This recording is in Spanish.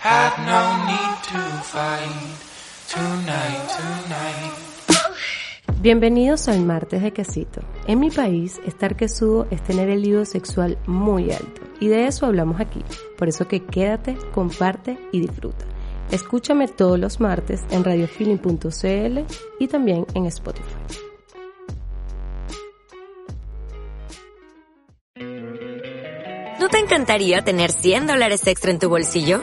Have no need to fight tonight, tonight. Bienvenidos al martes de quesito. En mi país, estar quesudo es tener el lío sexual muy alto. Y de eso hablamos aquí. Por eso que quédate, comparte y disfruta. Escúchame todos los martes en radiofeeling.cl y también en Spotify. ¿No te encantaría tener 100 dólares extra en tu bolsillo?